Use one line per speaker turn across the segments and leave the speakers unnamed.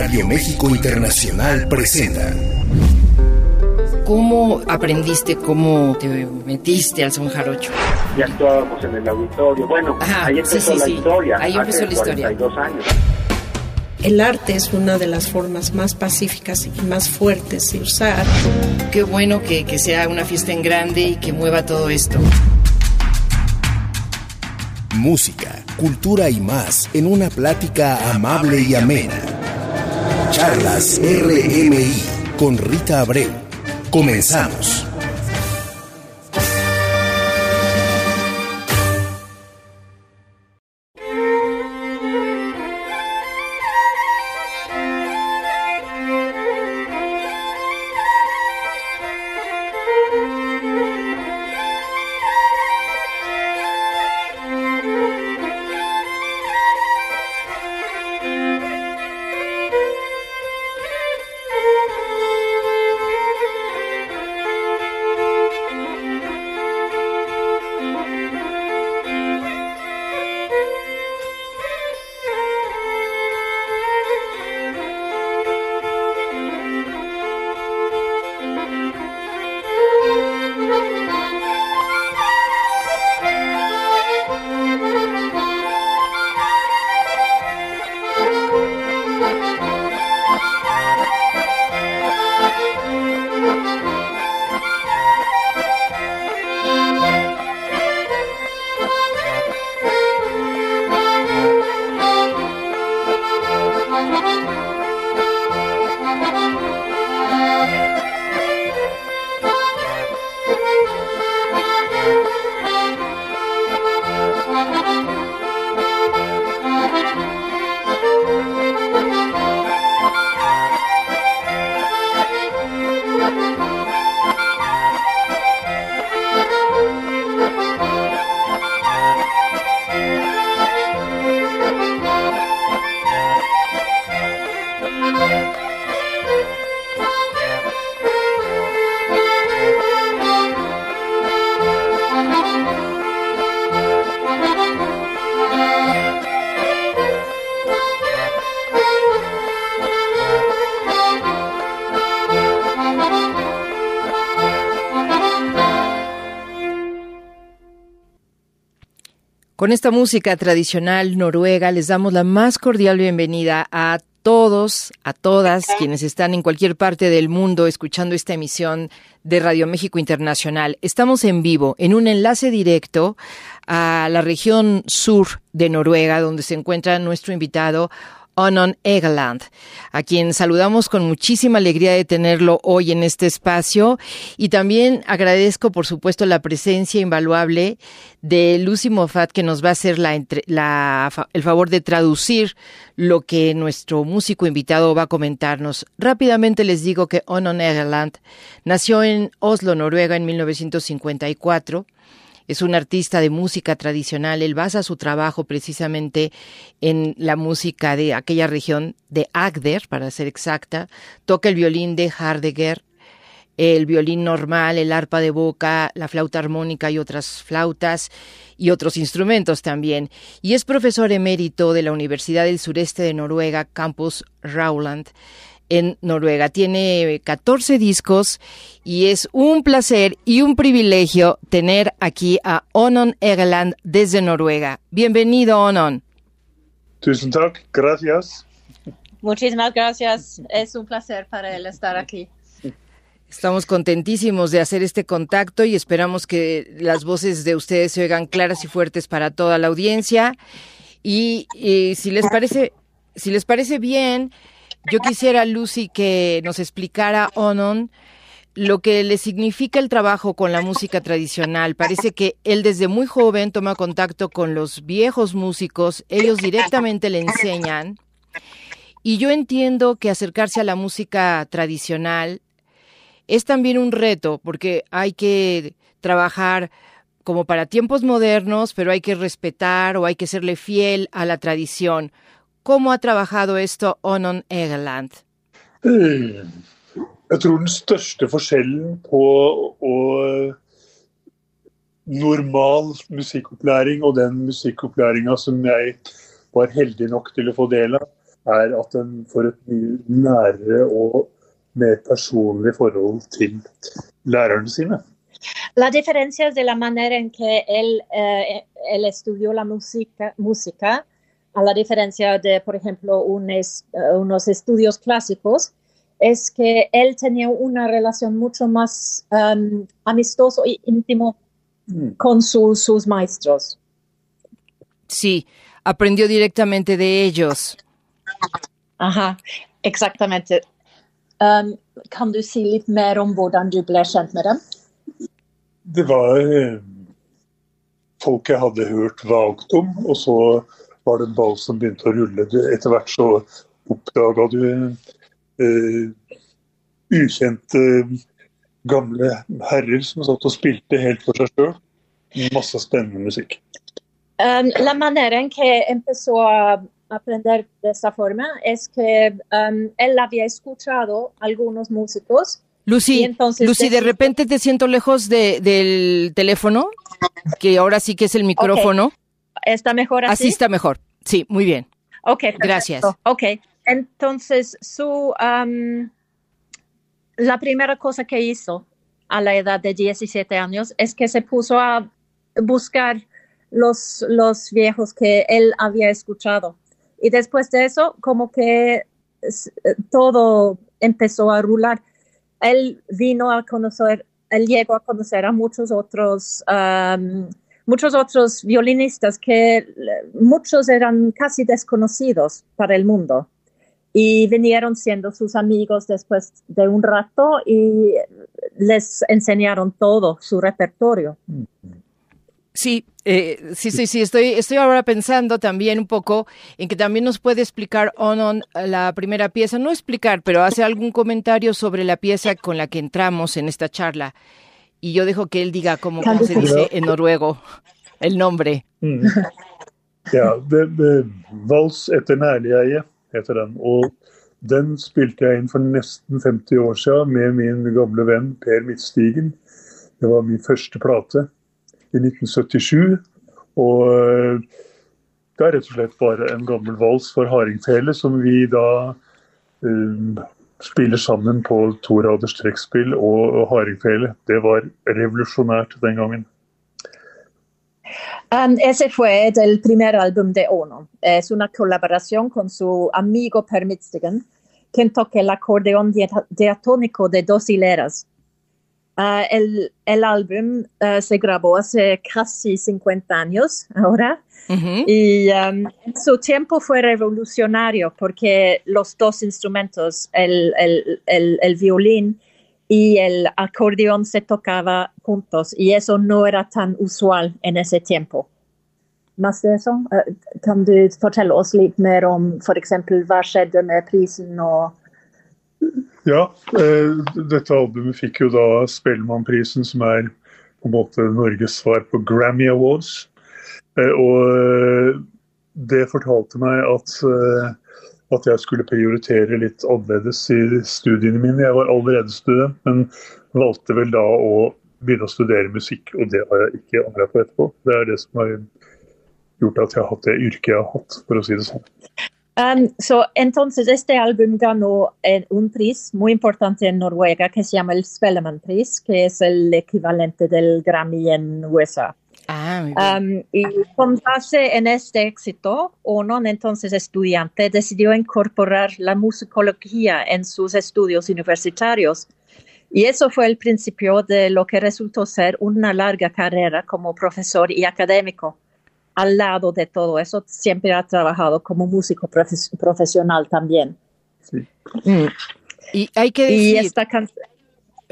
Radio México Internacional presenta.
¿Cómo aprendiste, cómo te metiste al son jarocho?
Ya actuábamos en el auditorio. Bueno, ahí empezó la historia.
Ahí empezó
la
historia.
años.
El arte es una de las formas más pacíficas y más fuertes de usar.
Qué bueno que, que sea una fiesta en grande y que mueva todo esto.
Música, cultura y más en una plática amable y amena. Charlas RMI con Rita Abreu. Comenzamos.
Con esta música tradicional noruega les damos la más cordial bienvenida a todos, a todas quienes están en cualquier parte del mundo escuchando esta emisión de Radio México Internacional. Estamos en vivo en un enlace directo a la región sur de Noruega, donde se encuentra nuestro invitado Onon Egeland, a quien saludamos con muchísima alegría de tenerlo hoy en este espacio y también agradezco por supuesto la presencia invaluable de Lucy Moffat que nos va a hacer la, el favor de traducir lo que nuestro músico invitado va a comentarnos. Rápidamente les digo que Onon Egeland nació en Oslo, Noruega en 1954 es un artista de música tradicional. Él basa su trabajo precisamente en la música de aquella región de Agder, para ser exacta. Toca el violín de Hardegger, el violín normal, el arpa de boca, la flauta armónica y otras flautas y otros instrumentos también. Y es profesor emérito de la Universidad del Sureste de Noruega, Campus Rauland en Noruega. Tiene 14 discos y es un placer y un privilegio tener aquí a Onon Egeland desde Noruega. Bienvenido, Onon.
Tusen gracias.
Muchísimas gracias, es un placer para él estar aquí.
Estamos contentísimos de hacer este contacto y esperamos que las voces de ustedes se oigan claras y fuertes para toda la audiencia. Y, y si les parece, si les parece bien, yo quisiera, Lucy, que nos explicara Onon lo que le significa el trabajo con la música tradicional. Parece que él desde muy joven toma contacto con los viejos músicos, ellos directamente le enseñan. Y yo entiendo que acercarse a la música tradicional es también un reto, porque hay que trabajar como para tiempos modernos, pero hay que respetar o hay que serle fiel a la tradición. ¿Cómo ha trabajado esto Onon Egeland?
Eh, jeg tror den største forskjellen på å normal musikkopplæring og den musikkopplæringa som jeg var heldig nok til å få del av, er at den får et mye nærere og mer personlig forhold til lærerne sine.
La diferencia de la manera en que él, eh, él estudió la música, música, a la diferencia de, por ejemplo, unos, uh, unos estudios clásicos, es que él tenía una relación mucho más um, amistoso e íntimo mm. con su, sus maestros.
Sí, aprendió directamente de ellos.
Aha, exactamente. Um, kan du si litt mer om hvordan du ble kjent med dem?
Det var eh, folk jeg hadde hørt vagt om, og så var det en ball som begynte å rulle. Etter hvert så oppdaga du eh, ukjente gamle herrer som satt og spilte helt for seg sjøl. Masse spennende musikk.
Um, la manera en que empezó a aprender de esa forma es que um, él había escuchado algunos músicos.
Lucy, Lucy, de repente te siento lejos de, del teléfono, que ahora sí que es el micrófono.
¿Está mejor así?
Así está mejor. Sí, muy bien.
Ok,
gracias.
Ok, entonces su um, la primera cosa que hizo a la edad de 17 años es que se puso a buscar los, los viejos que él había escuchado. Y después de eso, como que todo empezó a rular. Él vino a conocer, él llegó a conocer a muchos otros, um, muchos otros violinistas que muchos eran casi desconocidos para el mundo. Y vinieron siendo sus amigos después de un rato y les enseñaron todo su repertorio.
Sí, eh, sí, sí, sí, estoy, estoy ahora pensando también un poco en que también nos puede explicar Onon la primera pieza, no explicar, pero hace algún comentario sobre la pieza con la que entramos en esta charla. Y yo dejo que él diga cómo, se dice en noruego el nombre.
Mm. Ja, det, det, Vals etter nærleie heter den. Og den spilte jeg inn for nesten 50 år siden med min gamle venn Per Midtstigen. Det var min første plate i 1977. Og eh, det er rett og slett bare en gammel vals for hardingfele som vi da um, spiller sammen på to raders trekkspill og, hardingfele. Det var revolusjonært den gangen.
Um, ese fue el primer álbum de Ono. Es una colaboración con su amigo Per Midtstigen, quien toca el acordeón diatónico de dos hileras. Uh, el, el, álbum uh, se grabó hace casi 50 años ahora uh -huh. y um, su tiempo fue revolucionario porque los dos instrumentos, el, el, el, violín y el acordeón se tocaba juntos y eso no era tan usual en ese tiempo. Más de eso, kan du fortelle oss litt mer om f.eks. hva skjedde med prisen og
ja, eh, dette albumet fikk jo da Spellemannprisen, som er på en måte Norges svar på Grammy Awards. Eh, og eh, det fortalte meg at, at jeg skulle prioritere litt annerledes i studiene mine. Jeg var allerede student, men valgte vel da å begynne å studere musikk, og det har jeg ikke angra på etterpå. Det er det som har gjort at jeg har hatt det yrket jeg har hatt, for å si det sånn.
Um, so, entonces, este álbum ganó eh, un pris muy importante en Noruega que se llama el Spelleman Prize, que es el equivalente del Grammy en USA.
Ah,
um, y con base en este éxito, Ono, entonces estudiante, decidió incorporar la musicología en sus estudios universitarios. Y eso fue el principio de lo que resultó ser una larga carrera como profesor y académico al lado de todo eso, siempre ha trabajado como músico profesional también.
Sí.
Mm. Y hay que decir...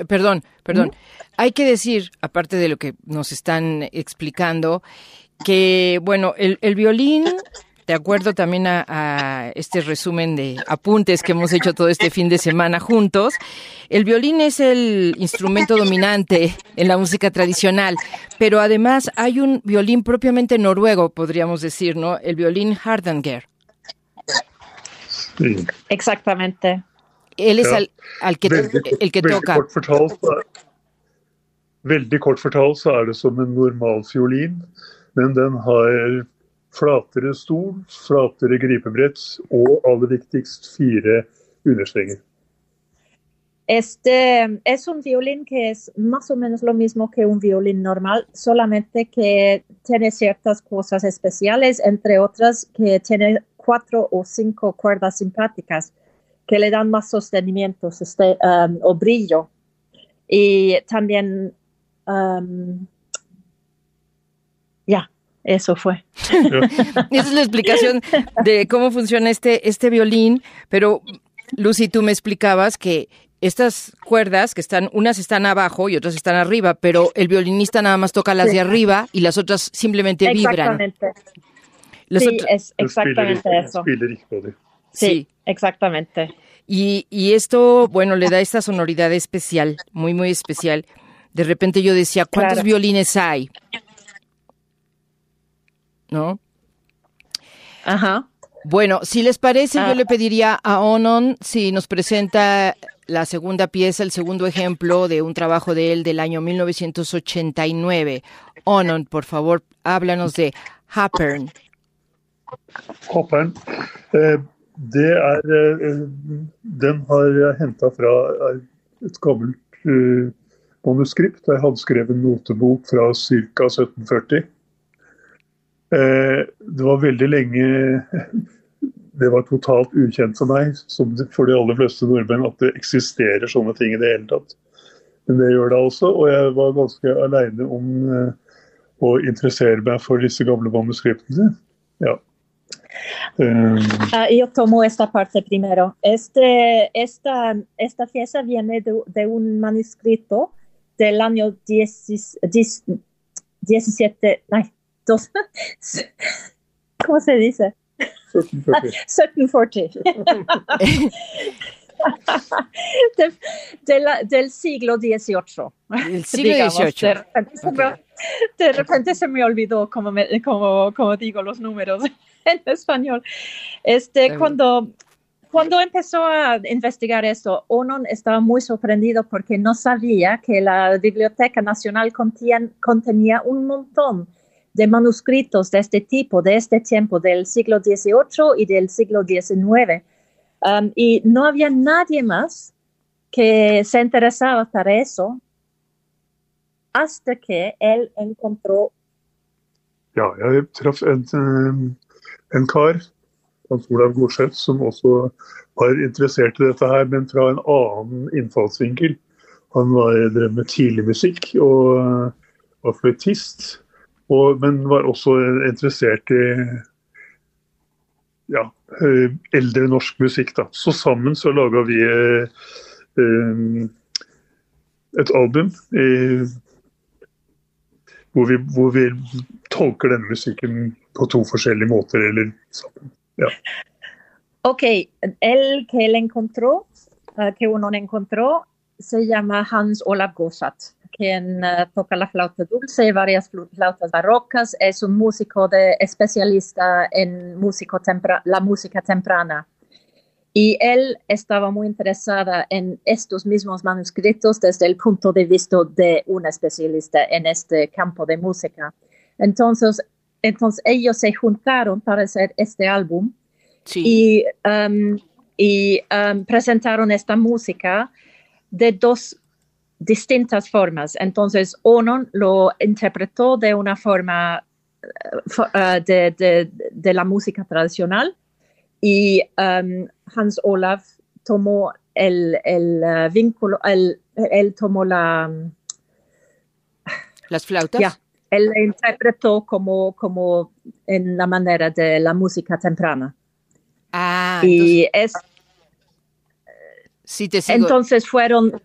Perdón, perdón. Hay que decir, aparte de lo que nos están explicando, que, bueno, el, el violín de acuerdo también a, este resumen de apuntes que hemos hecho todo este fin de semana juntos, el violín es el instrumento dominante en la música tradicional, pero además hay un violín propiamente noruego, podríamos decir, ¿no? El violín Hardanger.
Exactamente.
Él es al, que, el que toca.
Veldig kort fortalt så er det som en normal fiolin, men den har flatere stol, flatere gripebrett og aller viktigst fire understrenger.
Este es un violín que es más o menos lo mismo que un violín normal, solamente que tiene ciertas cosas especiales, entre otras que tiene cuatro o cinco cuerdas simpáticas que le dan más sostenimiento este, o brillo. Y también, um, ya, eso fue.
Esa es la explicación de cómo funciona este, este violín, pero Lucy, tú me explicabas que estas cuerdas que están, unas están abajo y otras están arriba, pero el violinista nada más toca las de arriba y las otras simplemente vibran.
Exactamente. sí, es exactamente eso. Sí, exactamente.
Y, y esto, bueno, le da esta sonoridad especial, muy, muy especial. De repente yo decía, ¿cuántos violines hay? ¿No?
Ajá.
Bueno, si les parece, yo ah. le pediría a Onon si nos presenta la segunda pieza, el segundo ejemplo de un trabajo de él del año 1989. Onon, por favor, háblanos de Happern.
Happern. Eh, det er eh, Den har jeg henta fra et gammelt eh, manuskript. Jeg hadde skrevet en notebok fra ca. 1740. Eh, det var veldig lenge det var totalt ukjent for meg, som for de aller fleste nordmenn, at det eksisterer sånne ting i det hele tatt. Men det gjør det også, og jeg var ganske aleine om uh, å interessere meg for disse gamle manuskriptene. Ja.
Um, yo tomo esta parte primero. Este, esta, esta pieza viene de, de un manuscrito del año 10, 10, 17, ¿cómo se dice? 1740. del siglo XVIII.
El siglo XVIII.
De repente, se me olvidó cómo, como, digo los números en español. Este, cuando, cuando empezó a investigar eso, Onon estaba muy sorprendido porque no sabía que la Biblioteca Nacional contenía un montón de manuscritos de este tipo, de este tiempo, del siglo XVIII y del siglo XIX. Um, y no había nadie más que se interesaba para eso hasta que él encontró.
Ja, jeg traff en, en kar, Hans Olav Gorseth, som også var interessert i dette her, men fra en annen innfallsvinkel. Han var, drev med tidlig musikk og var fløytist. Og, men var også interessert i ja, eh, eldre norsk musikk. Da. Så sammen så laga vi eh, et album i, hvor, vi, hvor, vi, tolker denne musikken på to forskjellige måter, eller. Ja.
Ok, el que él encontró, uh, que se llama Hans Olav Gossat. Quien uh, toca la flauta dulce y varias flautas barrocas. Es un músico de, especialista en músico la música temprana. Y él estaba muy interesada en estos mismos manuscritos desde el punto de vista de un especialista en este campo de música. Entonces, entonces ellos se juntaron para hacer este álbum y, um, y um, presentaron esta música de dos distintas formas. Entonces, Onon lo interpretó de una forma uh, de, de, la música tradicional y um, Hans Olaf tomó el, el uh, vínculo, él, tomó la...
Las flautas.
Ya, él interpretó como, como en la manera de la música temprana.
Ah,
y es...
Sí, te sigo.
Entonces fueron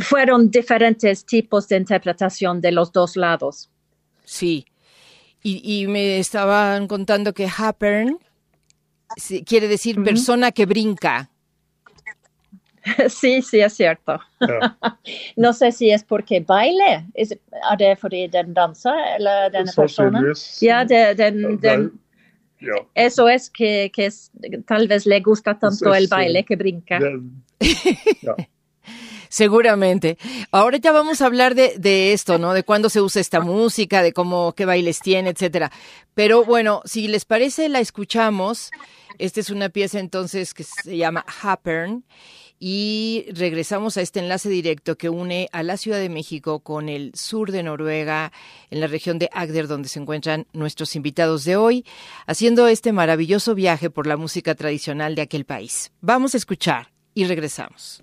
fueron diferentes tipos de interpretación de los dos lados.
Sí. Y, me estaban contando que happen quiere decir persona que brinca.
Sí, sí, es cierto. no sé si es porque baile. ¿Es, det fordi den danser, eller denne personen? Ja, Eso es que, tal vez le gusta tanto el baile que brinca.
ja.
Seguramente. Ahorita vamos a hablar de, de esto, ¿no? De cuándo se usa esta música, de cómo, qué bailes tiene, etcétera. Pero bueno, si les parece, la escuchamos. Esta es una pieza entonces que se llama Happern y regresamos a este enlace directo que une a la Ciudad de México con el sur de Noruega, en la región de Agder, donde se encuentran nuestros invitados de hoy, haciendo este maravilloso viaje por la música tradicional de aquel país. Vamos a escuchar y regresamos.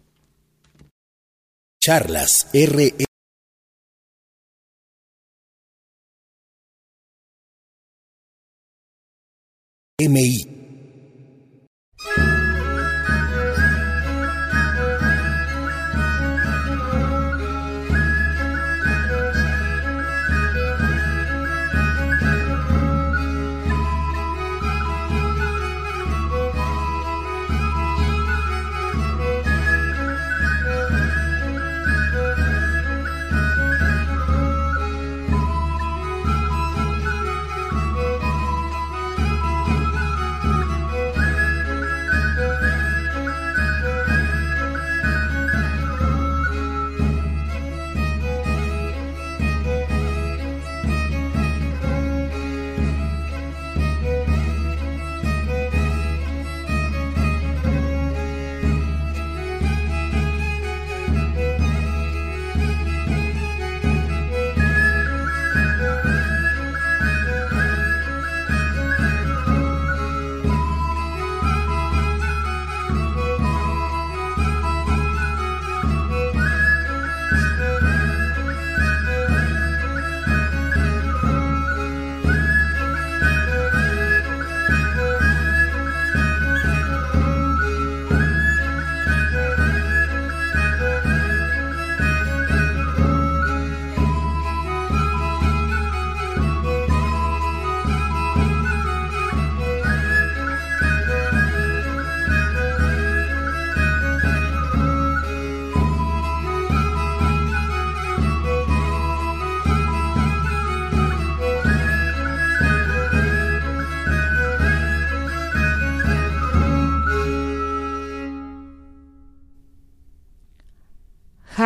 Charlas RE MI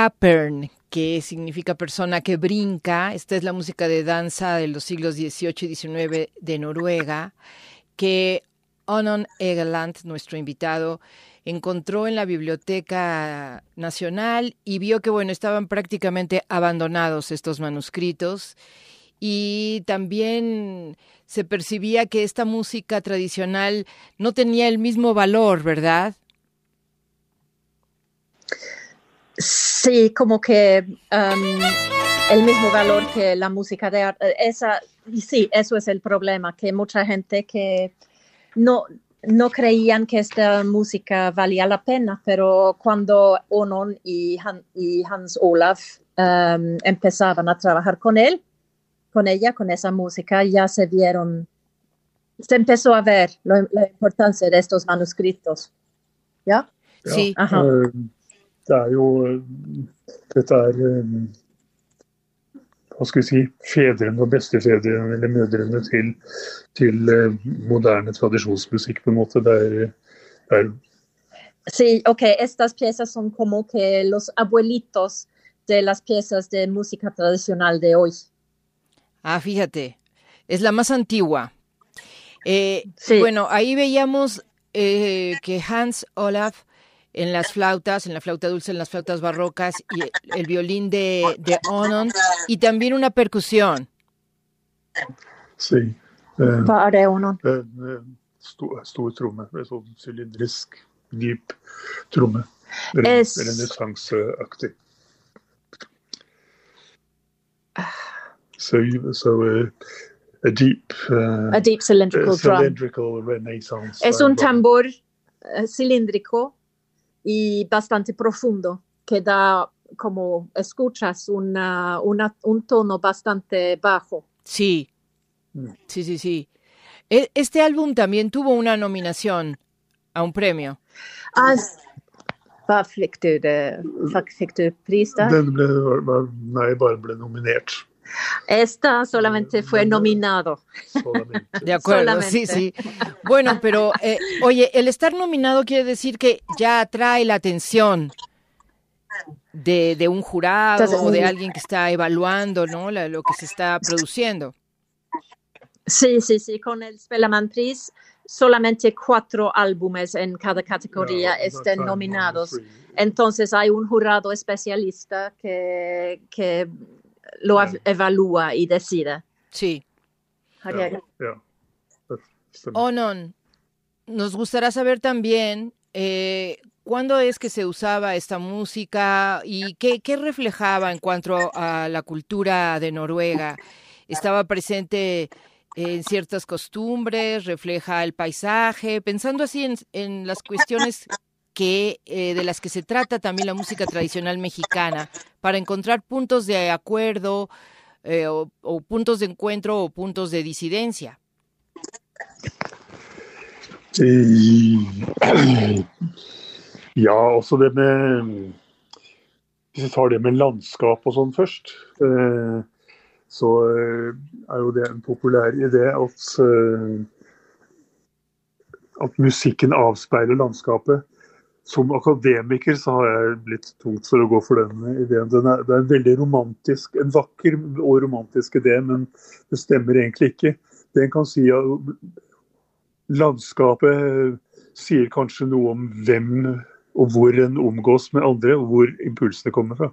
Happern, que significa persona que brinca. Esta es la música de danza de los siglos XVIII y XIX de Noruega, que Onon Egeland, nuestro invitado, encontró en la Biblioteca Nacional y vio que, bueno, estaban prácticamente abandonados estos manuscritos y también se percibía que esta música tradicional no tenía el mismo valor, ¿verdad?
Sí, como que um, el mismo valor que la música de arte. Esa, sí, eso es el problema, que mucha gente que no, no creían que esta música valía la pena, pero cuando Onon y, y Hans Olaf um, empezaban a trabajar con él, con ella, con esa música, ya se vieron, se empezó a ver la importancia de estos manuscritos. ¿Ya?
Sí.
Ajá. Uh, det er jo Dette er hva skal vi si, fedrene og bestefedrene eller mødrene til, til moderne tradisjonsmusikk, på en måte. Det er, det er
Sí, ok, estas piezas son como que los abuelitos de las piezas de música tradicional de hoy.
Ah, fíjate, es la más antigua. Eh, sí. Bueno, ahí veíamos eh, que Hans Olaf en las flautas, en la flauta dulce, en las flautas barrocas y el violín de, de Onon y también una percusión.
Sí.
Eh, Hva er det, Onon?
Stor, stor tromme, en sånn sylindrisk, dyp tromme. Renessanseaktig. So, so uh, a deep, uh,
a deep cylindrical,
cylindrical drum. Renaissance.
Es un tambor cilíndrico y bastante profundo, que da, como escuchas, una, una, un tono bastante bajo.
Sí, sí, sí, sí. Este álbum también tuvo una nominación a un premio.
Ah, Hva fikk du, det, fikk du pris der?
Den ble, nei, bare ble nominert.
Esta solamente fue nominado.
Solamente.
De acuerdo,
Solamente.
sí, sí. Bueno, pero eh, oye, el estar nominado quiere decir que ya atrae la atención. de, un jurado o de alguien que está evaluando ¿no? lo que se está produciendo.
Sí, sí, sí, con el Spellemannpris solamente cuatro álbumes en cada categoría estén nominados. Entonces hay un jurado especialista que, que lo evalúa y decide.
Sí. Onon, nos gustaría saber también eh, cuándo es que se usaba esta música y qué, qué reflejaba en cuanto a la cultura de Noruega. ¿Estaba presente en ciertas costumbres, refleja el paisaje, pensando así en, las cuestiones eh, de las que se trata también la música tradicional mexicana, para encontrar puntos de acuerdo eh, o, puntos de encuentro o puntos de disidencia.
ja, også det med Hvis vi tar det med landskap og sånn først. Eh, så eh, er jo det en populær idé at, at musikken avspeiler landskapet. Som akademiker så har jeg blitt tungt for å gå for den ideen. Den er, det er en veldig romantisk, en vakker og romantisk idé, men det stemmer egentlig ikke. Det en kan si at Landskapet sier kanskje noe om hvem og hvor en omgås med andre, og hvor impulsene kommer fra.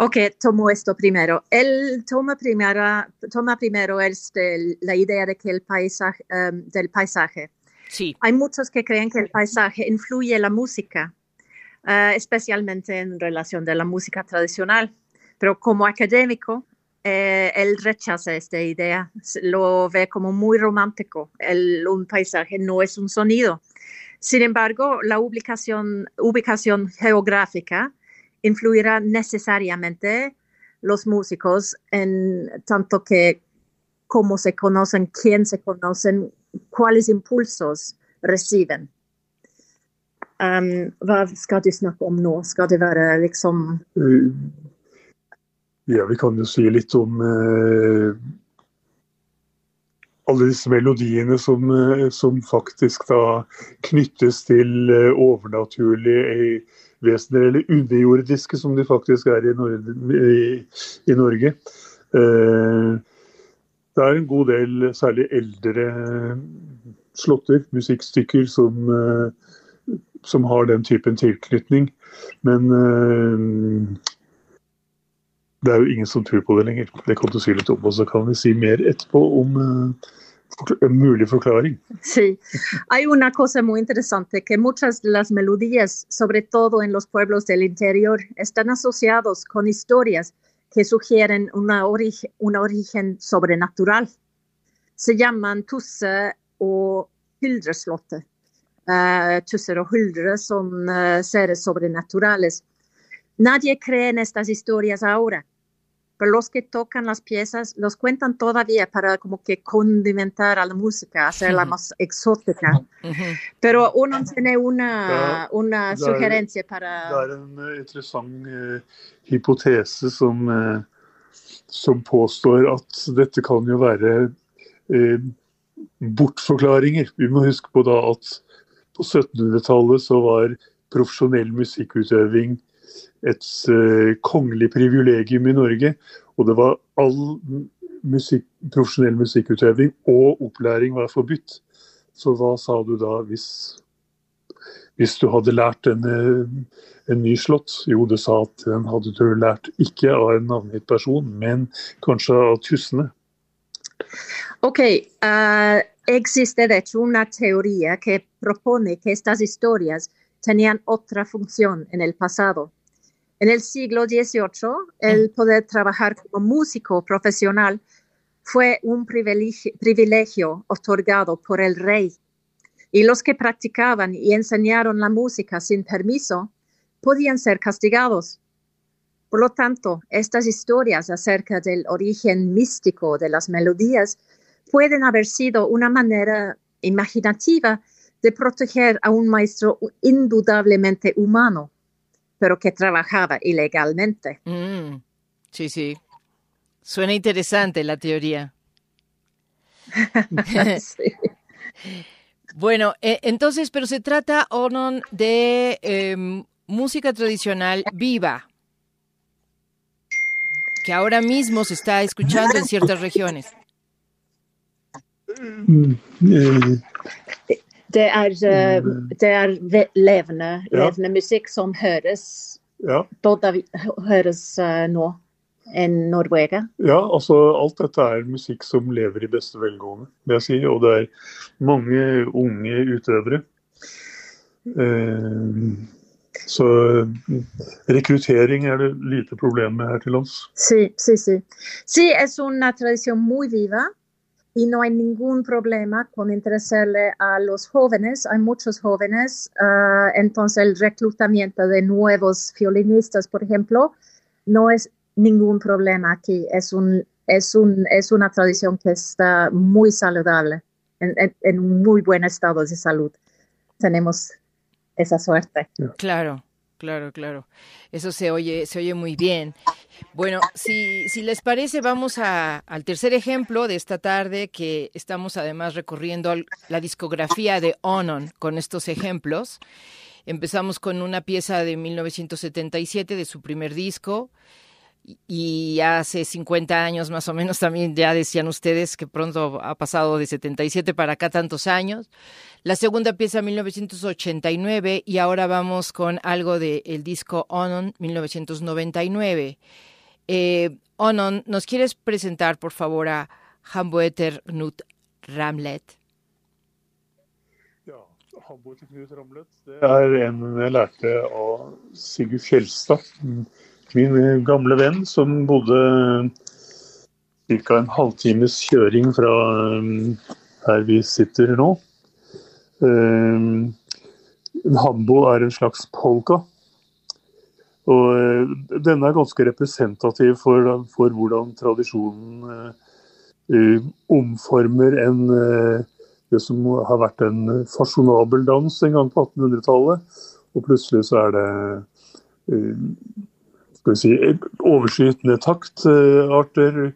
Ok, tomo esto primero. Él toma, primera, toma primero este, la idea de que el paisaje, um, del paisaje.
Sí.
Hay muchos que creen que el paisaje influye la música, uh, especialmente en relación de la música tradicional. Pero como académico, eh, él rechaza esta idea, lo ve como muy romántico. El, un paisaje no es un sonido. Sin embargo, la ubicación, ubicación geográfica influirá necesariamente los músicos en tanto que cómo se conocen, quién se conocen, cuáles impulsos reciben. Um, hva skal du snakke om nå? Skal det være liksom uh,
Ja, vi kan jo si litt om uh, alle disse melodiene som, uh, som, faktisk da knyttes til overnaturlige vesener, eller underjordiske som de faktisk er i, Norge. I, i Norge. Eh, det er en god del særlig eldre slåtter, musikkstykker, som, eh, som har den typen tilknytning. Men eh, det er jo ingen som tror på det lenger. Det kan du si litt om, og så kan vi si mer etterpå om mulig forklaring.
Sí, hay una cosa muy interesante, que muchas de las melodías, sobre todo en los pueblos del interior, están asociados con historias que sugieren una, origen, una origen sobrenatural. Se llaman tusse o hyldreslotte. Uh, tusser o huldre son uh, seres sobrenaturales. Nadie cree en estas historias ahora pero los que tocan las piezas los cuentan todavía para como que condimentar a la música, hacerla más exótica. Pero uno tiene una, una sugerencia para...
Det er en interessant uh, hypotese som, uh, som påstår at dette kan jo være bortforklaringer. Vi må huske på da at på 1700-tallet så var profesjonell musikkutøving et eh, kongelig privilegium i Norge. Og det var all musikk, profesjonell musikkutøving og opplæring var forbudt. Så hva sa du da hvis, hvis du hadde lært en, eh, en ny slått? Jo, du sa at den hadde du lært ikke av en navngitt person, men kanskje av tussene.
Ok, uh, existe de hecho una teoría que propone que estas historias tenían otra función en el pasado. En el siglo XVIII, el poder trabajar como músico profesional fue un privilegio, otorgado por el rey. Y los que practicaban y enseñaron la música sin permiso podían ser castigados. Por lo tanto, estas historias acerca del origen místico de las melodías pueden haber sido una manera imaginativa de proteger a un maestro indudablemente humano pero que trabajaba ilegalmente.
Mm, sí, sí. Suena interesante la teoría. Bueno, eh, entonces, pero se trata, Onon, de em, música tradicional viva, que ahora mismo se está escuchando en ciertas regiones.
Det er, det er levende, levende musikk som høres,
Ja.
både høres eh, nå i Norge.
Ja, altså alt dette er musikk som lever i beste velgående, vil jeg si. Og det er mange unge utøvere. Eh, så rekruttering er det lite problem med her til lands.
Sí, sí, sí. Sí, es una tradición muy viva y no hay ningún problema con interesarle a los jóvenes. Hay muchos jóvenes, uh, entonces el reclutamiento de nuevos violinistas, por ejemplo, no es ningún problema aquí. Es, un, es, un, es una tradición que está muy saludable, en, en- en un muy buen estado de salud. Tenemos esa suerte.
Claro, claro, claro. Eso se oye, se oye muy bien. Bueno, si, si les parece, vamos a- al tercer ejemplo de esta tarde, que estamos además recorriendo la discografía de Onon con estos ejemplos. Empezamos con una pieza de 1977 de su primer disco. Y- hace 50 años más o menos también ya decían ustedes que pronto ha pasado de 77 para acá tantos años. La segunda pieza 1989 y ahora vamos con algo del disco Onon 1999. Eh, Onon, ¿nos quieres presentar por favor a Hamboeter Knut Ramlet?
Til Knut Ramlet, det er en jeg lærte av Sigurd Fjelstad. Min gamle venn som bodde ca. en halvtimes kjøring fra um, her vi sitter nå. Hambo er en slags polka. Og eh, denne er ganske representativ for, for hvordan tradisjonen eh, eh, omformer en uh, det som har vært en fasjonabel dans en gang på 1800-tallet. Og plutselig så er det eh, vi si, overskytende taktarter.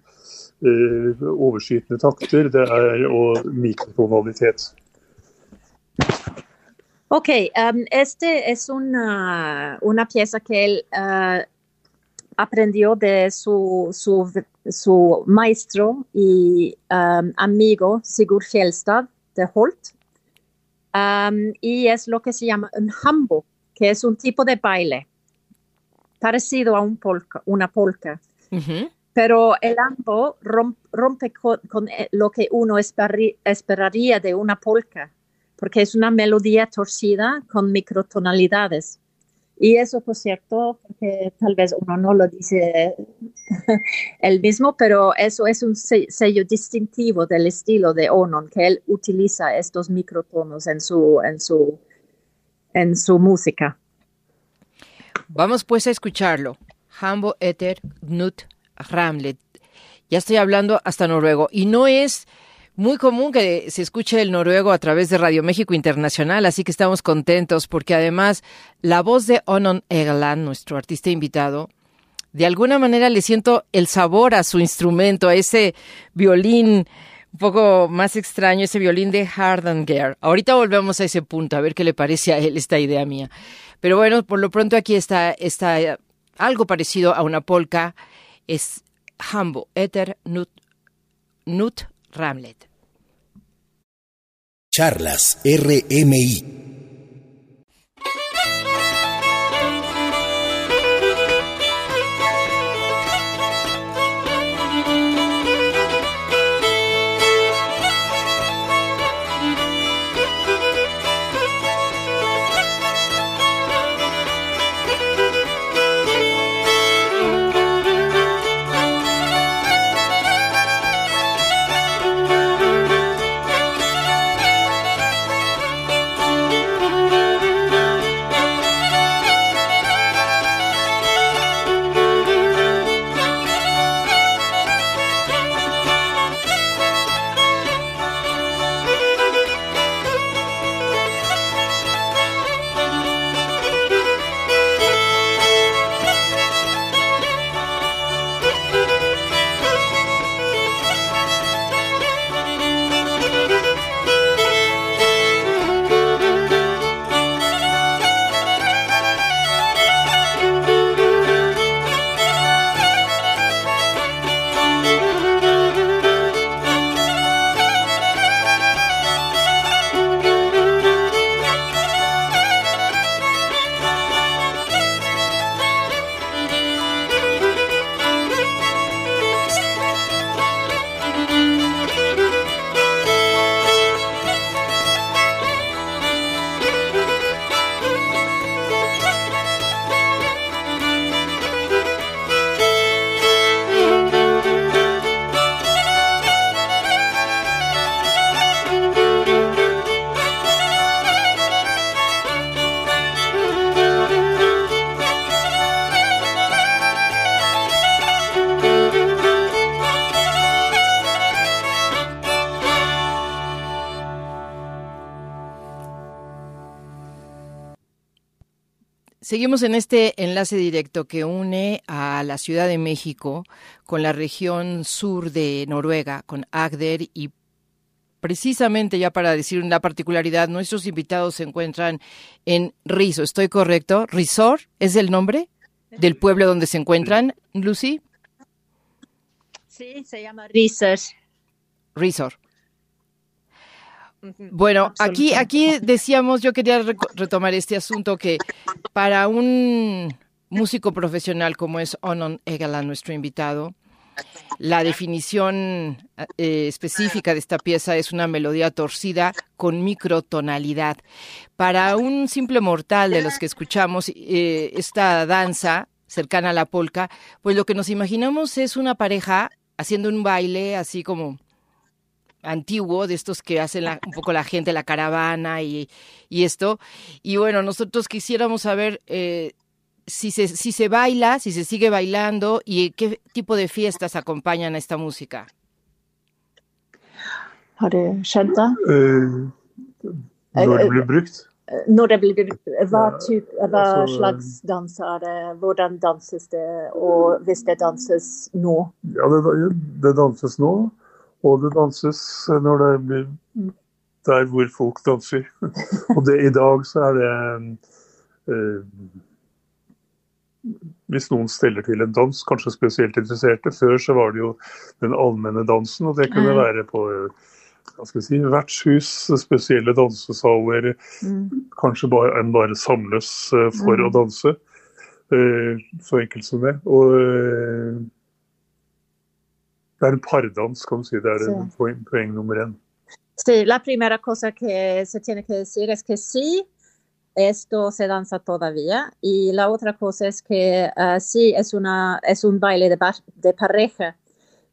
eh, Overskytende takter det er, og mikrotonalitet.
Ok, um, este es una, una pieza que él uh, aprendió de su, su, su maestro y um, amigo Sigurd Fjellstad de Holt. Um, y es lo que se llama un hambo, que es un tipo de baile parecido a un polka, una polka. Pero el hambo rom- rompe co- con, eh, lo que uno esperaría de una polka, porque es una melodía torcida con microtonalidades. Y eso, por cierto, porque tal vez uno no lo dice él mismo, pero eso es un se- sello distintivo del estilo de Onon, que él utiliza estos microtonos en su, en su, en su música.
Vamos pues a escucharlo. Hambo Eter Knut Ramlet. Ya estoy hablando hasta noruego. Y no es muy común que se escuche el noruego a través de Radio México Internacional, así que estamos contentos porque además la voz de Onon Egeland, nuestro artista invitado, de alguna manera le siento el sabor a su instrumento, a ese violín un poco más extraño, ese violín de Hardanger. Ahorita volvemos a ese punto, a ver qué le parece a él esta idea mía. Pero bueno, por lo pronto aquí está, está eh, algo parecido a una polka, es Hambo Eter Nut, Nut Ramlet.
Charlas RMI.
Seguimos en este enlace directo que une a la Ciudad de México con la región sur de Noruega, con Agder y precisamente ya para decir una particularidad, nuestros invitados se encuentran en Riso, ¿estoy correcto? ¿Risor es el nombre del pueblo donde se encuentran, Lucy?
Sí, se llama Risor.
Risor. Bueno, aquí, aquí decíamos, yo quería retomar este asunto que para un músico profesional como es Onon Egala, nuestro invitado, la definición eh, específica de esta pieza es una melodía torcida con microtonalidad. Para un simple mortal de los que escuchamos eh, esta danza cercana a la polca, pues lo que nos imaginamos es una pareja haciendo un baile así como antiguo, de estos que hacen un poco la gente, la caravana y, esto. Y bueno, nosotros quisiéramos saber eh, si se, si se baila, si se sigue bailando y qué tipo de fiestas acompañan a esta música.
Har det?
Når det blir brukt?
Når det blir brukt, hva, typ, hva altså, slags dans er det? Hvordan danses det? Og hvis det danses nå?
Ja, det, det danses nå. Og det danses når det blir der hvor folk danser. og det, i dag så er det eh, hvis noen steller til en dans, kanskje spesielt interesserte. Før så var det jo den allmenne dansen, og det kunne mm. være på hva skal si, vertshus, spesielle dansesaler. Mm. Kanskje bare, en bare samles uh, for mm. å danse. Uh, så enkelt som det. Og det er en pardans, kan du si. Det er en poeng, poeng nummer én.
Sí, la primera cosa que se tiene que decir es que sí, esto se danza todavía. Y la otra cosa es que uh, sí, es, una, es un baile de, de, pareja.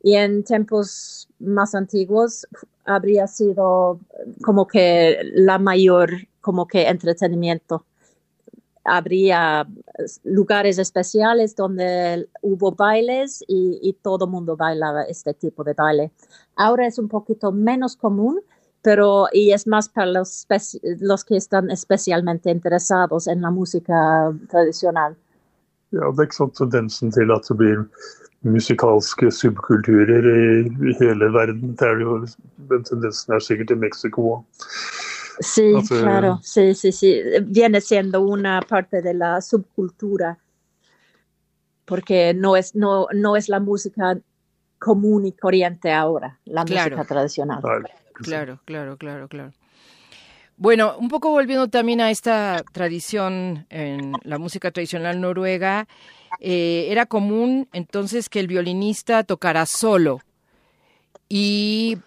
Y en tiempos más antiguos habría sido como que la mayor, como que entretenimiento. Habría lugares especiales donde hubo bailes y, todo el mundo bailaba este tipo de baile. Ahora es un poquito menos común, pero y es más para los, los que están especialmente interesados en la música tradicional.
Ja, det er ikke sånn tendensen til at det blir musikalske subkulturer i, i hele verden. Det er jo, den tendensen er sikkert i Mexico.
Sí, claro, sí, sí, sí. Viene siendo una parte de la subcultura. Porque no es, no, no es la música común y corriente ahora, la claro. música tradicional.
Vale. Claro, claro, claro, claro. Bueno, un poco volviendo también a esta tradición en la música tradicional noruega, eh, era común entonces que el violinista tocara solo. Y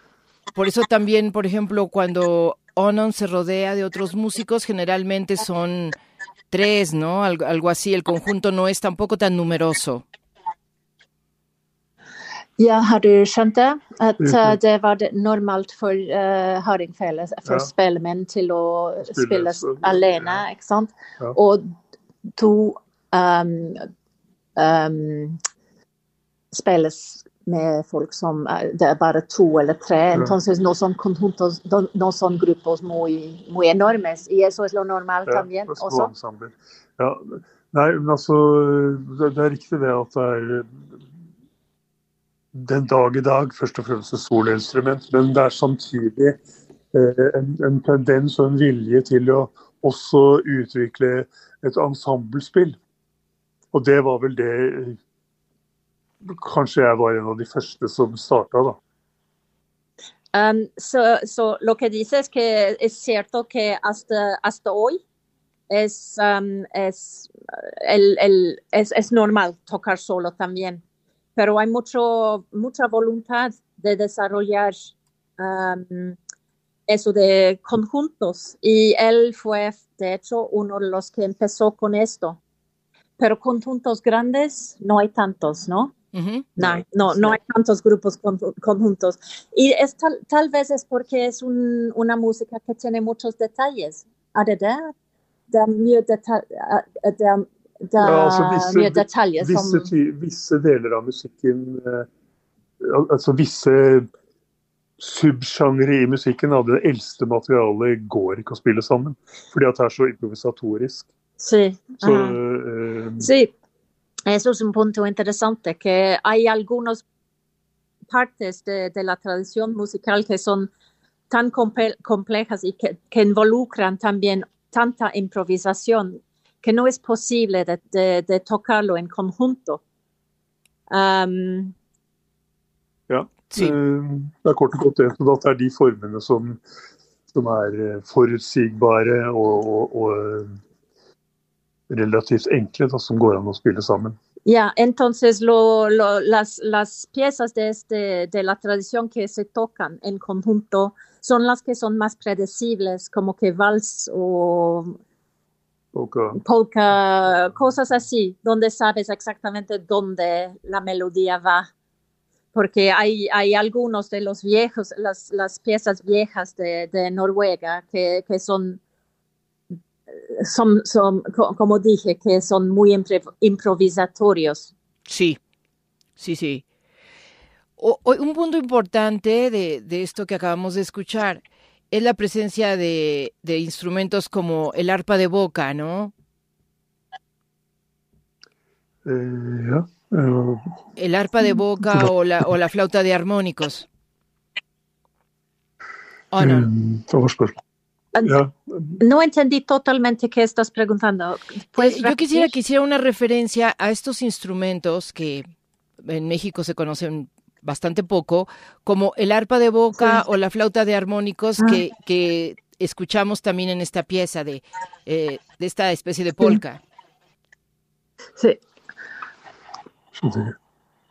por eso también, por ejemplo, cuando Onon se rodea de otros músicos, generalmente son tres, ¿no? Algo, algo así, el conjunto no es tampoco tan numeroso.
Ja, har du skjønt det? At mm det var det normalt for uh, hardingfele, for ja. spillemenn til å spille alene, ja. ikke sant? Ja. Og to um, um, spilles med folk som Det er bare to eller tre. Entonces no son conjuntos, no son grupos muy, muy enormes. Y eso es lo normal ja, también.
Ja. Nei, men altså Det er riktig det at det er den dag i dag først og fremst et soloinstrument, men det er samtidig eh, en, en, tendens og en vilje til å også utvikle et ensemblespill. Og det var vel det Kanskje jeg var en av de første som starta, da.
Um, so, so lo que dice es que es cierto que hasta, hasta hoy es, um, es, el, el, es, es normal tocar solo también. pero hay mucho, mucha voluntad de desarrollar um, eso de conjuntos y él fue, de hecho, uno de los que empezó con esto. Pero conjuntos grandes no hay tantos, ¿no? No, no, no hay tantos grupos conjuntos. Y es tal, vez es porque es un, una música que tiene muchos detalles. de, det det? det er ja, altså visse, mye detaljer
som visse, visse, deler av musikken eh, Altså visse subsjangre i musikken av det eldste materialet går ikke å spille sammen. Fordi at det er så improvisatorisk.
Sí. Eh, sí, eso es un punto interesante, que hay algunas partes de, la tradición musical que son tan complejas y que, involucran también tanta improvisación que no es posible de, tocarlo en conjunto. Um,
ja, sí. Eh, det er kort og godt det. At det er de formene som, som er eh, forutsigbare og, og, og relativt enkle, da, som går an å spille sammen.
Ya, entonces lo, lo, las, las piezas de, este, de la tradición que se tocan en conjunto son las que son más predecibles, como que vals o polka. polka, cosas así, donde sabes exactamente dónde la melodía va. Porque hay, hay algunos de los viejos, las, las piezas viejas de, de Noruega que, que son son, son, como dije, que son muy improvisatorios.
Sí, sí, sí. un punto importante de, de, esto que acabamos de escuchar es la presencia de, de instrumentos como el arpa de boca, ¿no?
Eh,
el arpa de boca o la, o la flauta de armónicos.
¿O no?
No entendí totalmente qué estás preguntando.
Pues yo quisiera que hiciera una referencia a estos instrumentos que en México se conocen bastante poco, como el arpa de boca o la flauta de armónicos ah. que, que, escuchamos también en esta pieza de, eh, de esta especie de polka.
Sí.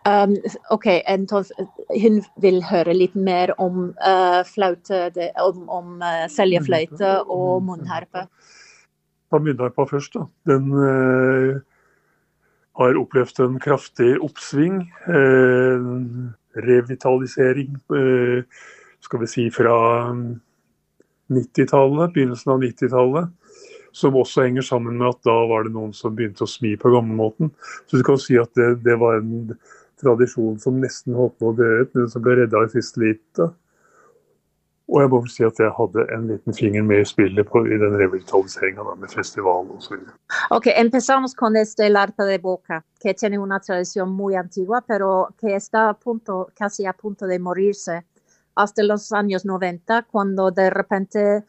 Um, ok, entonces hun vil høre litt mer om uh, flaute, det, om, om uh, seljefløyte og munnharpe.
Ta munnharpa først. da. Den uh, har opplevd en kraftig oppsving. revitalisering, skal vi si fra 90-tallet, begynnelsen av 90-tallet. Som også henger sammen med at da var det noen som begynte å smi på gamlemåten. Så du kan si at det, det var en tradisjon som nesten holdt på å dø ut, men som ble redda i siste lite. Og jeg må vel si at jeg hadde en liten finger med i spillet på, i den revitaliseringa med festival osv.
Ok, empezamos con este el arte de boca, que tiene una tradición muy antigua, pero que está a punto, casi a punto de morirse hasta los años 90, cuando de repente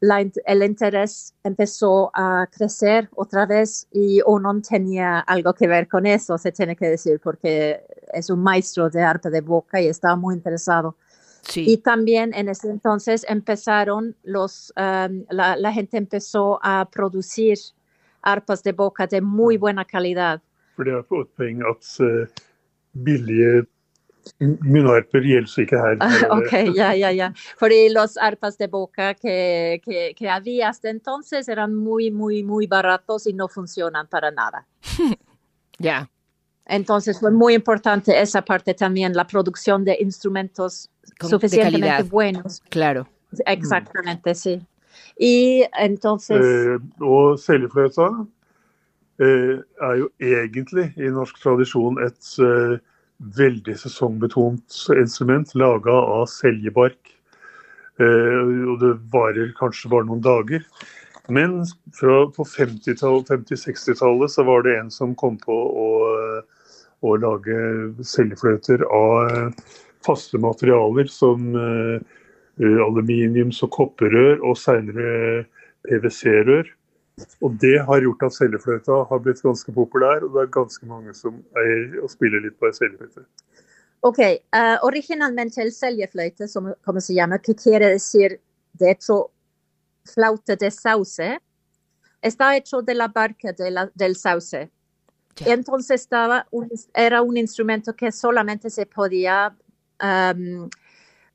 el interés empezó a crecer otra vez y uno tenía algo que ver con eso, se tiene que decir, porque es un maestro de arte de boca y estaba muy interesado. Y también en ese entonces empezaron los, um, la, gente empezó a producir arpas de boca de muy buena calidad.
Munnharper gjelder ikke her.
ok, ja, ja, ja. Fordi los arpas de boca que, que, que había hasta entonces eran muy, muy, muy baratos y no funcionan para nada.
Ya.
Entonces fue muy importante esa parte también, la producción de instrumentos suficientemente buenos.
Claro.
Exactamente, sí. Y entonces...
Eh, og seljefløyta eh, er jo egentlig i norsk tradisjon et eh, veldig sesongbetont instrument laga av seljebark. Eh, og det varer kanskje bare noen dager. Men fra, på 50-60-tallet så var det en som kom på å, å lage seljefløyter av faste materialer som uh, aluminiums- og kopperrør, og seinere PwC-rør. Og det har gjort at cellefløyta har blitt ganske populær, og det er ganske mange som eier og spiller litt på cellefløyte.
Ok, uh, originalmente el celleflöjte, som, como se llama, que quiere decir, de hecho, flauta de sauce, está hecho de la barca de la, del sauce. Yeah. Entonces estaba un, era un instrumento que solamente se podía um,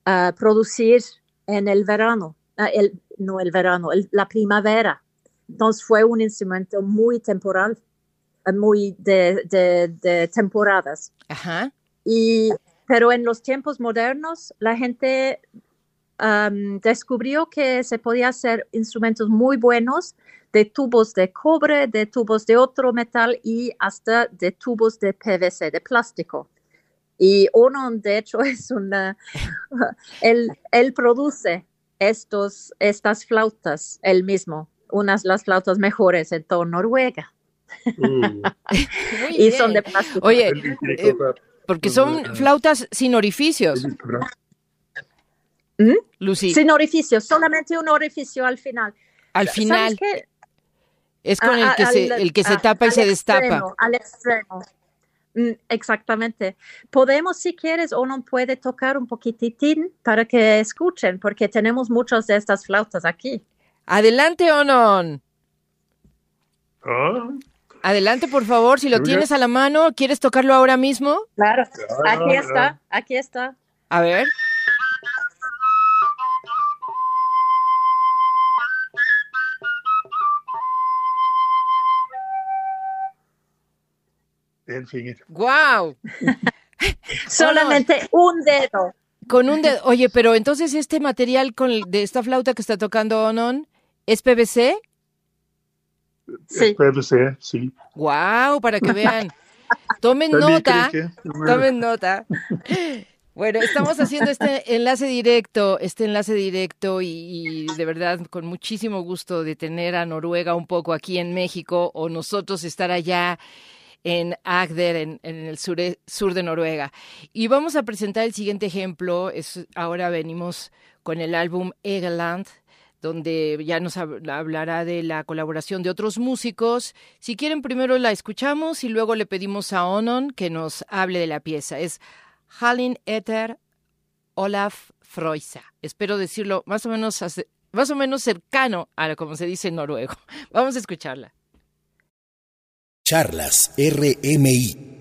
uh, producir en el verano, uh, el, no el verano, el, la primavera. Entonces fue un instrumento muy temporal, eh, muy de, de, temporadas.
Ajá.
Y, pero en los tiempos modernos la gente descubrió que se podía hacer instrumentos muy buenos de tubos de cobre, de tubos de otro metal y hasta de tubos de PVC, de plástico. Y uno, de hecho, es una, él, él produce estos, estas flautas él mismo unas las flautas mejores en todo Noruega. Uh. y son de plástico.
Oye, eh, porque son flautas sin orificios.
¿Mm? Lucy. Sin orificios, solamente un orificio al final.
Al final. Es con el que, se, el que se tapa y se destapa.
Al extremo. Mm, exactamente. Podemos, si quieres, o no puede tocar un poquitín para que escuchen, porque tenemos muchas de estas flautas aquí.
Adelante, Onon. Ah. Adelante, por favor, si lo tienes a la mano, ¿quieres tocarlo ahora mismo?
Claro, aquí está, aquí está.
A ver.
El.
¡Guau!
Solamente un dedo.
Con un dedo. Oye, pero entonces este material con de esta flauta que está tocando Onon es PVC?
Sí. PVC, sí.
¡Guau! Para que vean. Tomen nota. Tomen nota. Bueno, estamos haciendo este enlace directo, este enlace directo y, de verdad con muchísimo gusto de tener a Noruega un poco aquí en México o nosotros estar allá en Agder, en, el sur, sur, de Noruega. Y vamos a presentar el siguiente ejemplo. Es, ahora venimos con el álbum Egeland, donde ya nos hablará de la colaboración de otros músicos. Si quieren, primero la escuchamos y luego le pedimos a Onon que nos hable de la pieza. Es Hallin Eter Olaf Freusa. Espero decirlo más o menos, más o menos cercano a como se dice en noruego. Vamos a escucharla.
Charlas RMI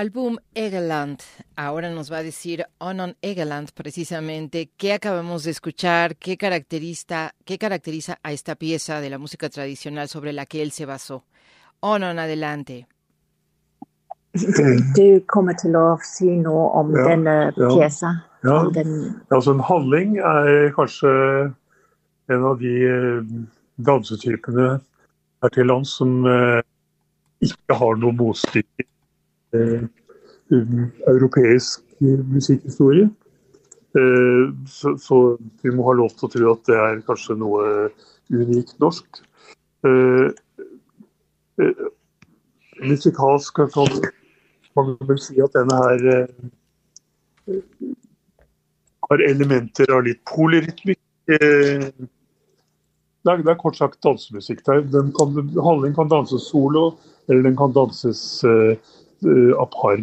álbum Egeland. Ahora nos va a decir Onon Egeland precisamente qué acabamos de escuchar, qué caracteriza, qué caracteriza a esta pieza de la música tradicional sobre la que él se basó. Onon, adelante.
du kommer til å si noe om ja, denne pjesa?
Ja, altså en handling er kanskje en av de eh, dansetypene her til lands som eh, ikke har noe motstykke europeisk musikkhistorie. Så, så, vi må ha lov til å tro at det er kanskje noe unikt norsk. Musikalsk kan man vel si at denne her har elementer av litt polyrytmikk. Det er, det er kort sagt dansemusikk. Den kan, danses solo, eller den kan danses a par.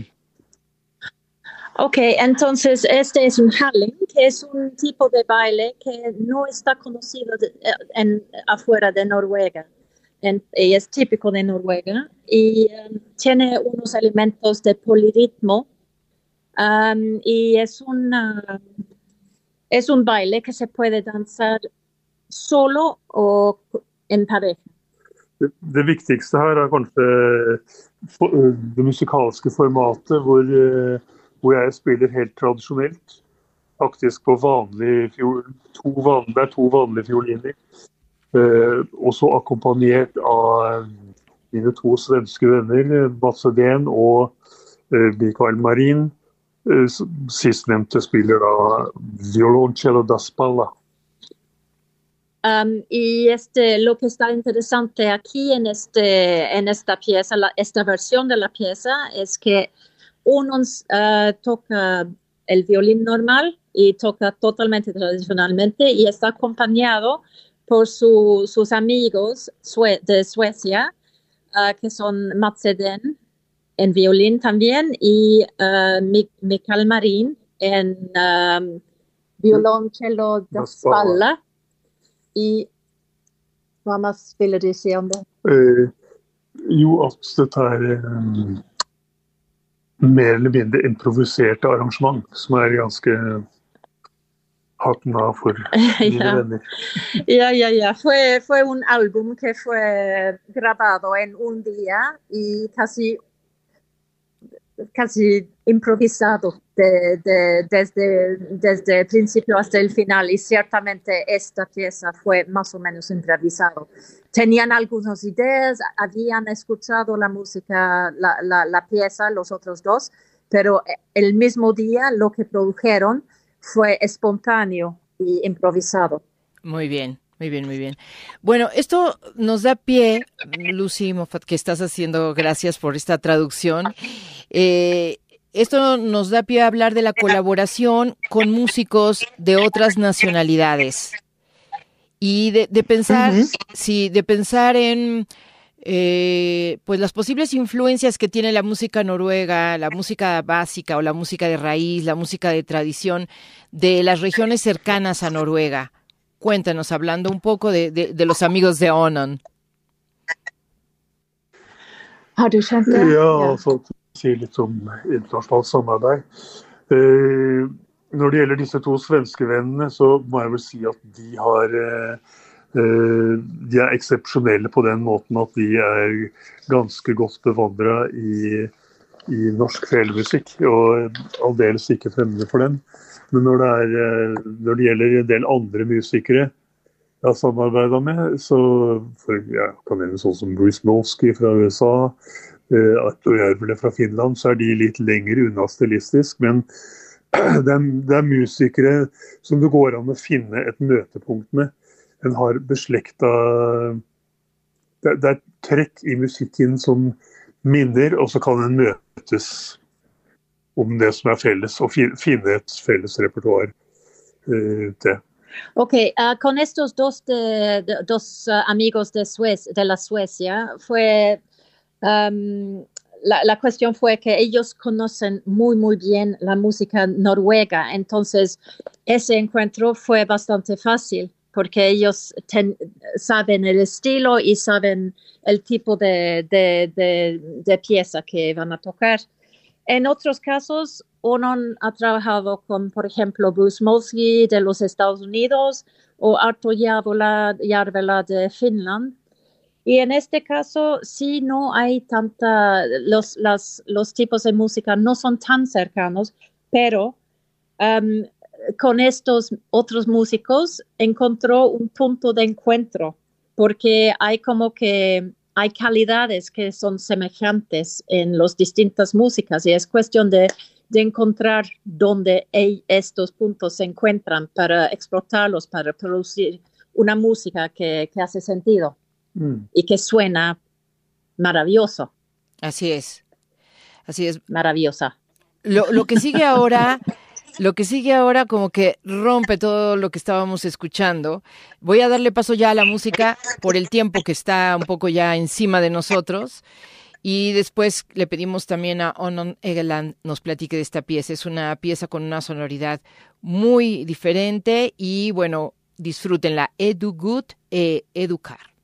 Ok, entonces este es un handling que es un tipo de baile que no está conocido de, en, afuera de Noruega. Y es típico de Noruega y um, tiene unos elementos de polirritmo um, y es una es un baile que se puede danzar solo o en pareja.
Det, viktigste her er kanskje det musikalske formatet, hvor, eh, hvor, jeg spiller helt tradisjonelt. Faktisk på vanlig fiol, to vanlige, Det er to vanlige fioliner. Eh, også akkompagnert av mine to svenske venner, Mats Edén og eh, Mikael Marin. Eh, Sistnevnte spiller da violoncello da spalla.
Um, y este, lo que está interesante aquí en, este, en esta pieza, la, esta versión de la pieza, es que uno uh, toca el violín normal y toca totalmente tradicionalmente y está acompañado por su, sus amigos sue de Suecia, uh, que son Mats Eden, en violín también y uh, Mikael Marín en um, violoncello de spalla. Y hva más ville du si om det?
Eh, jo, at dette er um, mer eller mindre improviserte arrangement som er ganske hatten av for mine
ja.
venner.
Ja, ja, ja. Fue, fue un álbum que fue grabado en un día y casi casi improvisado de, de, desde, desde el principio hasta el final y ciertamente esta pieza fue más o menos improvisado. Tenían algunas ideas, habían escuchado la música, la, la, la pieza, los otros dos, pero el mismo día lo que produjeron fue espontáneo y improvisado.
Muy bien. Muy bien, muy bien. Bueno, esto nos da pie, Lucy Moffat, que estás haciendo, gracias por esta traducción. Eh, esto nos da pie a hablar de la colaboración con músicos de otras nacionalidades y de, pensar, sí, de pensar en eh, pues las posibles influencias que tiene la música noruega, la música básica o la música de raíz, la música de tradición de las regiones cercanas a Noruega. Cuéntanos, hablando un poco de, de, de los amigos de Onan.
Har du kjent det?
Ja, altså si litt om internasjonalt samarbeid. Eh, når det gjelder disse to svenske vennene, så må jeg vel si at de har eh, eh De er eksepsjonelle på den måten at de er ganske godt bevandra i, i norsk felemusikk, og aldeles ikke fremmede for den. Men når det, er, når det gjelder en del andre musikere jeg har samarbeida med, så for, jeg kan nevne sånn som Bruce Molsky fra USA, uh, Arto Järvele fra Finland, så er de litt lenger unna stilistisk. Men det er, det er, musikere som det går an å finne et møtepunkt med. En har beslekta det, det er trekk i musikken som minner, og så kan en møtes om det som er felles, og finne et felles repertoar uh, til.
Ok, uh, con estos dos, de, dos amigos de, Suez, de la Suecia, fue um, la, cuestión fue que ellos conocen muy, muy bien la música noruega, entonces ese encuentro fue bastante fácil porque ellos saben el estilo y saben el tipo de, de, de pieza que van a tocar. En otros casos, uno ha trabajado con, por ejemplo, Bruce Molsky de los Estados Unidos o Arto Järvela de Finland. Y en este caso, sí, no hay tanta, los, los tipos de música no son tan cercanos, pero um, con estos otros músicos encontró un punto de encuentro, porque hay como que hay calidades que son semejantes en las distintas músicas y es cuestión de, encontrar dónde estos puntos se encuentran para explotarlos, para producir una música que, hace sentido mm. y que suena maravilloso.
Así es, así es.
Maravillosa.
Lo, lo que sigue ahora Lo que sigue ahora como que rompe todo lo que estábamos escuchando. Voy a darle paso ya a la música por el tiempo que está un poco ya encima de nosotros. Y después le pedimos también a Onon Egeland nos platique de esta pieza. Es una pieza con una sonoridad muy diferente y bueno, disfrútenla. Edu Good e Educar.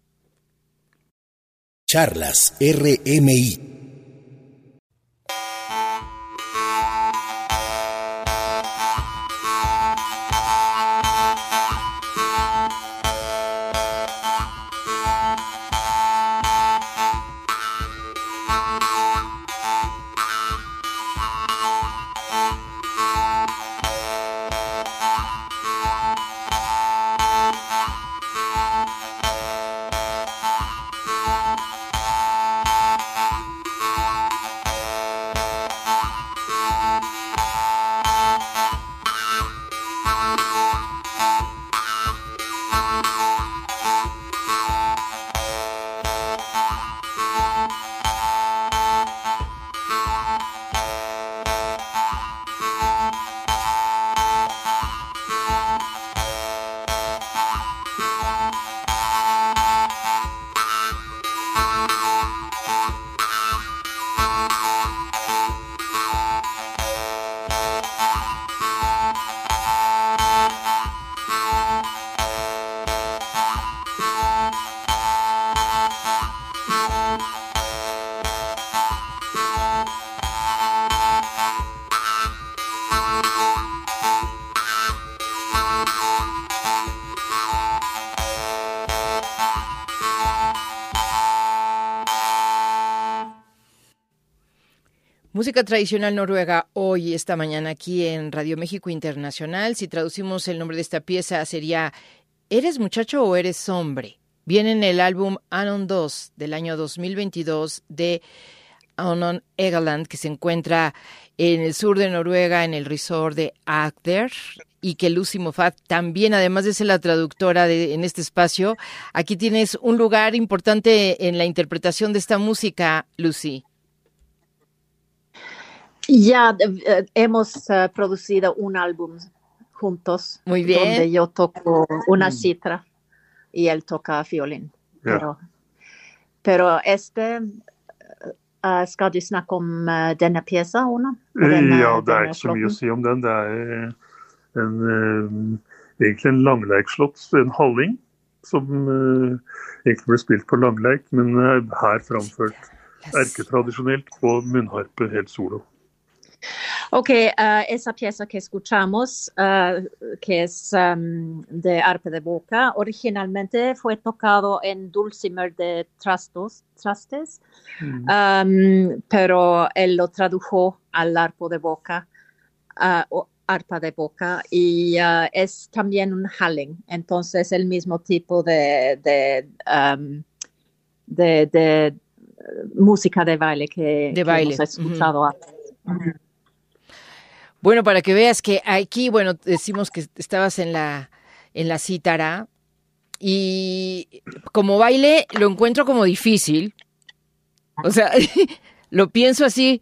Charlas RMI
Música tradicional noruega hoy, esta mañana, aquí en Radio México Internacional. Si traducimos el nombre de esta pieza, sería ¿Eres muchacho o eres hombre? Viene en el álbum Anon 2 del año 2022 de Anon Egeland, que se encuentra en el sur de Noruega, en el resort de Agder, y que Lucy Moffat también, además de ser la traductora de, en este espacio, aquí tienes un lugar importante en la interpretación de esta música, Lucy.
Ya eh, hemos eh, producido un álbum juntos.
Muy bien.
Donde yo toco una mm. citra y él toca violín. Pero, pero este uh, Skal du snakke om uh, denne pjesa, Ona?
Denne, ja, det er ikke så mye å si om den. Det er en, uh, egentlig en langleikslått, en halling, som egentlig ble spilt på langleik, men her framført erketradisjonelt på munnharpe helt solo.
Ok, uh, esa pieza que escuchamos, uh, que es um, de arpe de boca, originalmente fue tocado en dulcimer de trastos, trastes, mm. um, pero él lo tradujo al arpo de boca, uh, arpa de boca, y es también un halling, entonces el mismo tipo de, de, um, de, de música de baile que,
de baile.
hemos escuchado antes.
Bueno, para que veas que aquí, bueno, decimos que estabas en la, en la cítara y como baile lo encuentro como difícil. O sea, lo pienso así,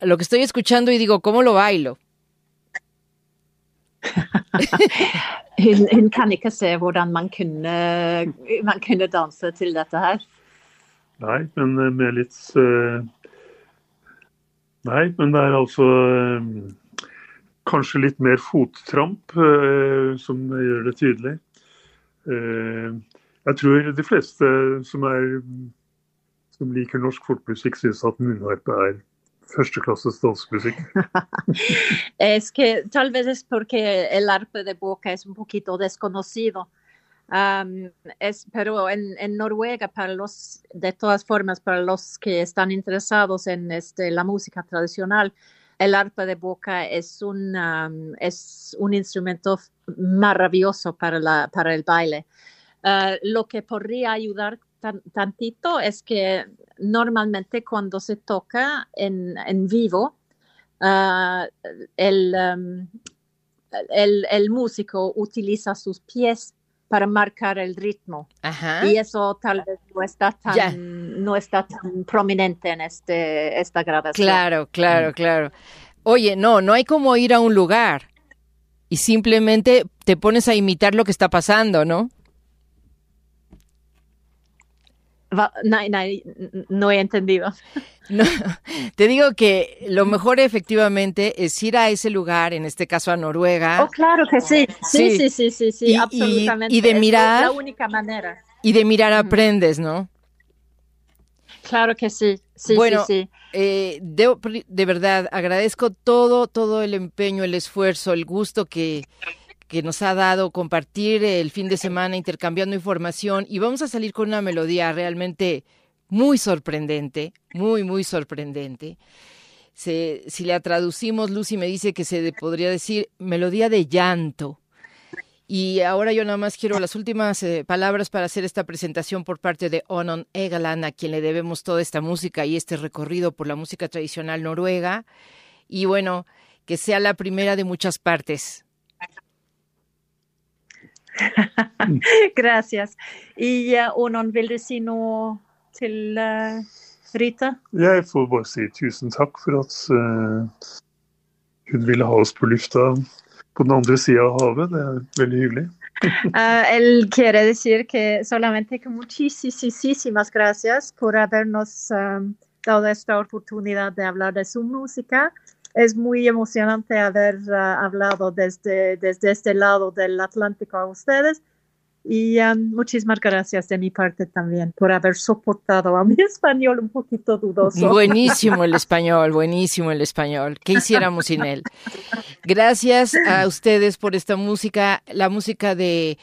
lo que estoy escuchando y digo, ¿cómo lo bailo?
En hun kan ikke se hvordan man kunne, man kunne danse til dette her.
Nei, men eh, med litt uh, Nei, men det er altså uh, Kanskje litt mer fottramp, eh, som gjør det tydelig. Eh, jeg tror de fleste som, er, som liker norsk folkmusikk, syns at munnharpe er försteklasses dansmusik.
es que tal vez es porque el arpe de boca es un poquito desconocido. es, pero en, en, Noruega, para los, de todas formas, para los que están interesados en este, la música tradicional, el arpa de boca es un, es un instrumento maravilloso para, la, para el baile. Ah, lo que podría ayudar tantito es que normalmente cuando se toca en, en vivo, el, um, el, el, músico utiliza sus pies para marcar el ritmo. Y eso tal vez no está tan, no está tan prominente en este, esta grabación.
Claro, claro, claro. Oye, no, no hay como ir a un lugar y simplemente te pones a imitar lo que está pasando, ¿no?
No, he entendido.
te digo que lo mejor efectivamente es ir a ese lugar, en este caso a Noruega.
Oh, claro que sí, sí, sí, sí, sí, sí, absolutamente.
Y, de mirar.
Es la única manera.
Y de mirar aprendes, ¿no?
Claro que sí, sí,
bueno,
sí,
eh, de verdad agradezco todo, todo el empeño, el esfuerzo, el gusto que, que nos ha dado compartir el fin de semana intercambiando información y vamos a salir con una melodía realmente muy sorprendente, muy, muy sorprendente. si la traducimos, Lucy me dice que se podría decir melodía de llanto. Y ahora yo nada más quiero las últimas eh, palabras para hacer esta presentación por parte de Onon Egaland, a quien le debemos toda esta música y este recorrido por la música tradicional noruega. Y bueno, que sea la primera de muchas partes.
Gracias. I uh, Onon, vil du si noe til uh, Rita?
Jeg får bare si tusen takk for at uh, hun ville ha oss på lufta på den andre sida av havet. Det er veldig hyggelig.
Uh, él quiere decir que solamente que muchísimas gracias por habernos um, dado esta oportunidad de hablar de su música es muy emocionante haber uh, hablado desde, desde este lado del Atlántico a ustedes. Y um, muchísimas gracias de mi parte también por haber soportado a mi español un poquito dudoso.
Buenísimo el español, buenísimo el español. ¿Qué hiciéramos sin él? Gracias a ustedes por esta música. La música de,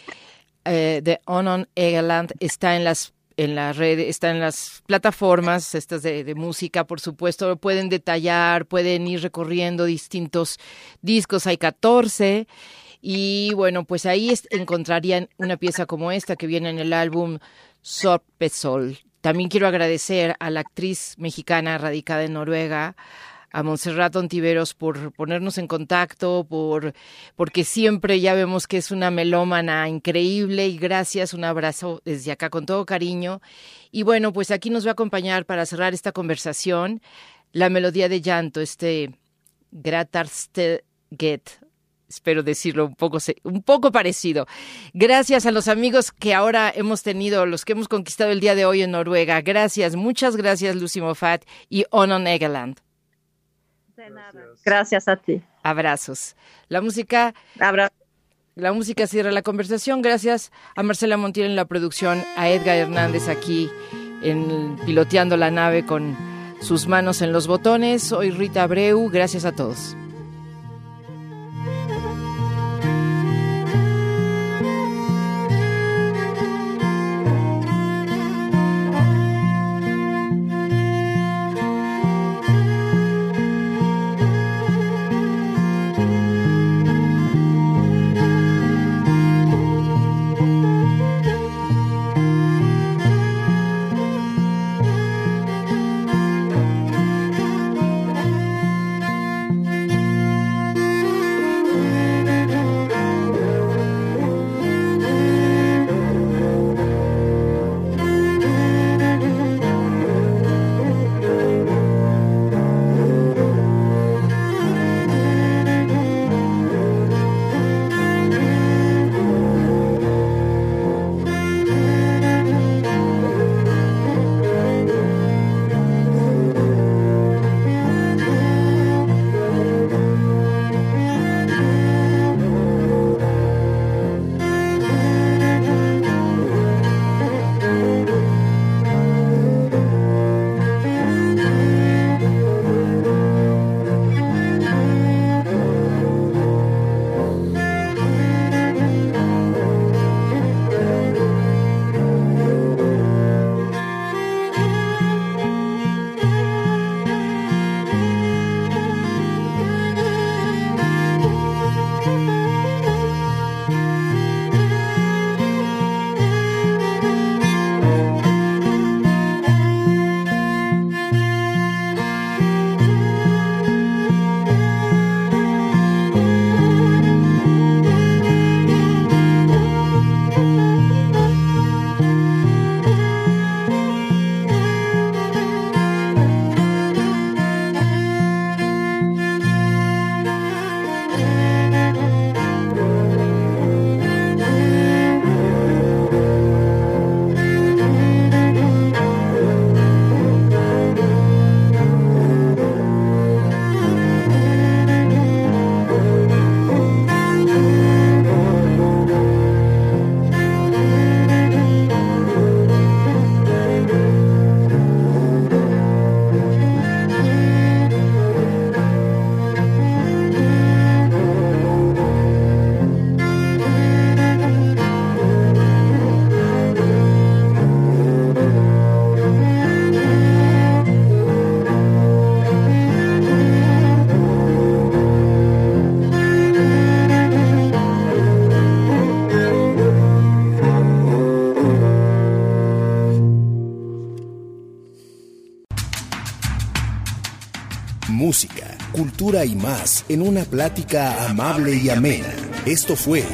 eh, Onon Egeland está en las en la red, está en las plataformas estas de, música, por supuesto, pueden detallar, pueden ir recorriendo distintos discos, hay 14. Y bueno, pues ahí encontrarían una pieza como esta que viene en el álbum Sorpesol. También quiero agradecer a la actriz mexicana radicada en Noruega, a Montserrat Ontiveros por ponernos en contacto, por porque siempre ya vemos que es una melómana increíble y gracias, un abrazo desde acá con todo cariño. Y bueno, pues aquí nos va a acompañar para cerrar esta conversación la melodía de llanto, este Get, espero decirlo un poco, un poco parecido. Gracias a los amigos que ahora hemos tenido, los que hemos conquistado el día de hoy en Noruega. Gracias, muchas gracias Lucy Moffat y Onon Egeland.
Gracias. a ti.
Abrazos. La música. La música cierra la conversación. Gracias a Marcela Montiel en la producción, a Edgar Hernández aquí en piloteando la nave con sus manos en los botones. Soy Rita Abreu. Gracias a todos.
Y más en una plática amable y amena. Esto fue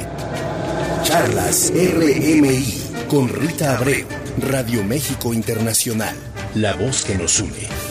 Charlas RMI con Rita Abreu, Radio México Internacional, la voz que nos une.